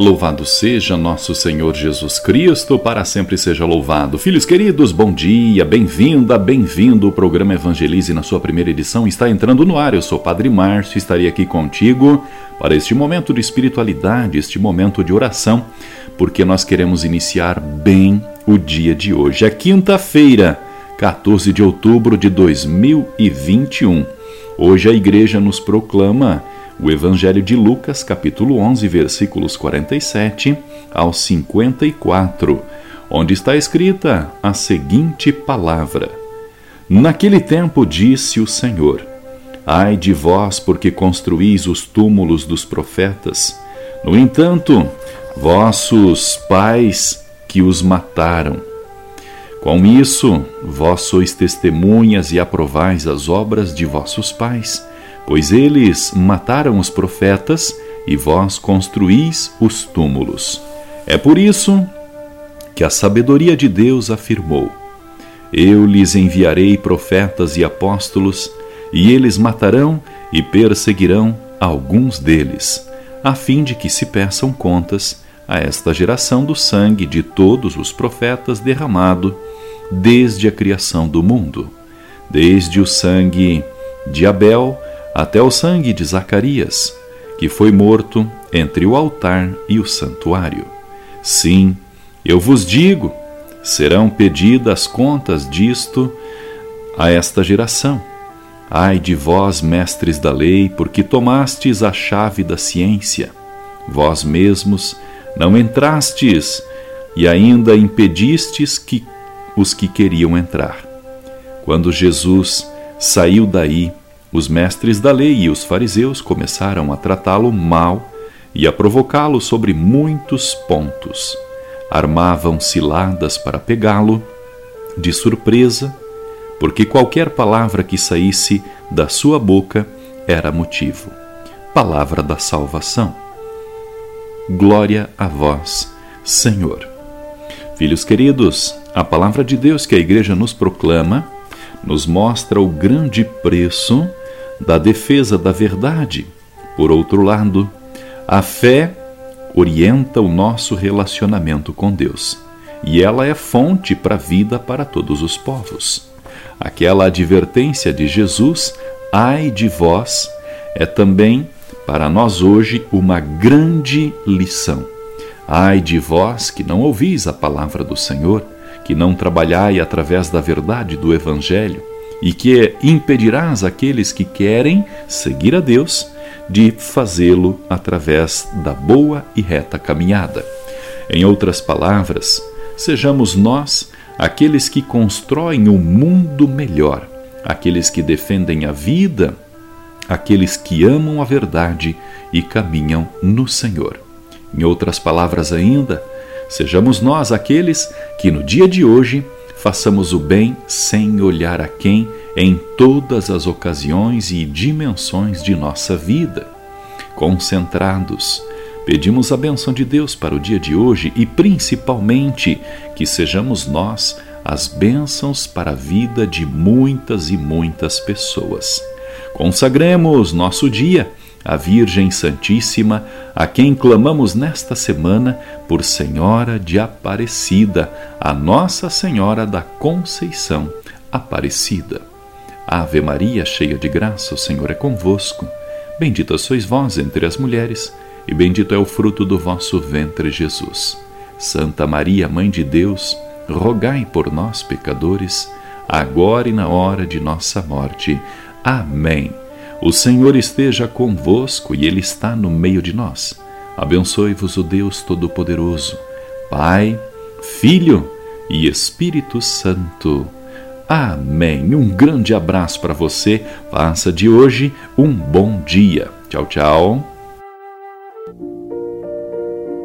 Louvado seja nosso Senhor Jesus Cristo, para sempre seja louvado. Filhos queridos, bom dia, bem-vinda, bem-vindo. O programa Evangelize, na sua primeira edição, está entrando no ar. Eu sou Padre Márcio, estarei aqui contigo para este momento de espiritualidade, este momento de oração, porque nós queremos iniciar bem o dia de hoje. É quinta-feira, 14 de outubro de 2021. Hoje a igreja nos proclama o Evangelho de Lucas, capítulo 11, versículos 47 ao 54, onde está escrita a seguinte palavra: Naquele tempo disse o Senhor: Ai de vós, porque construís os túmulos dos profetas. No entanto, vossos pais que os mataram. Com isso, vós sois testemunhas e aprovais as obras de vossos pais pois eles mataram os profetas e vós construís os túmulos. É por isso que a sabedoria de Deus afirmou: Eu lhes enviarei profetas e apóstolos, e eles matarão e perseguirão alguns deles, a fim de que se peçam contas a esta geração do sangue de todos os profetas derramado desde a criação do mundo, desde o sangue de Abel até o sangue de Zacarias, que foi morto entre o altar e o santuário. Sim, eu vos digo, serão pedidas contas disto a esta geração. Ai de vós, mestres da lei, porque tomastes a chave da ciência. Vós mesmos não entrastes e ainda impedistes que os que queriam entrar. Quando Jesus saiu daí, os mestres da lei e os fariseus começaram a tratá-lo mal e a provocá-lo sobre muitos pontos. Armavam ciladas para pegá-lo de surpresa, porque qualquer palavra que saísse da sua boca era motivo. Palavra da salvação. Glória a vós, Senhor. Filhos queridos, a palavra de Deus que a igreja nos proclama nos mostra o grande preço da defesa da verdade. Por outro lado, a fé orienta o nosso relacionamento com Deus e ela é fonte para a vida para todos os povos. Aquela advertência de Jesus, ai de vós, é também para nós hoje uma grande lição. Ai de vós que não ouvis a palavra do Senhor, que não trabalhai através da verdade do Evangelho, e que impedirás aqueles que querem seguir a Deus de fazê-lo através da boa e reta caminhada. Em outras palavras, sejamos nós aqueles que constroem um mundo melhor, aqueles que defendem a vida, aqueles que amam a verdade e caminham no Senhor. Em outras palavras ainda, sejamos nós aqueles que no dia de hoje façamos o bem sem olhar a quem em todas as ocasiões e dimensões de nossa vida. Concentrados, pedimos a benção de Deus para o dia de hoje e principalmente que sejamos nós as bênçãos para a vida de muitas e muitas pessoas. Consagremos nosso dia a Virgem Santíssima, a quem clamamos nesta semana por Senhora de Aparecida, a Nossa Senhora da Conceição Aparecida. Ave Maria, cheia de graça, o Senhor é convosco. Bendita sois vós entre as mulheres, e bendito é o fruto do vosso ventre, Jesus. Santa Maria, Mãe de Deus, rogai por nós, pecadores, agora e na hora de nossa morte. Amém. O Senhor esteja convosco e Ele está no meio de nós. Abençoe-vos o Deus Todo-Poderoso, Pai, Filho e Espírito Santo. Amém. Um grande abraço para você. Faça de hoje um bom dia. Tchau, tchau.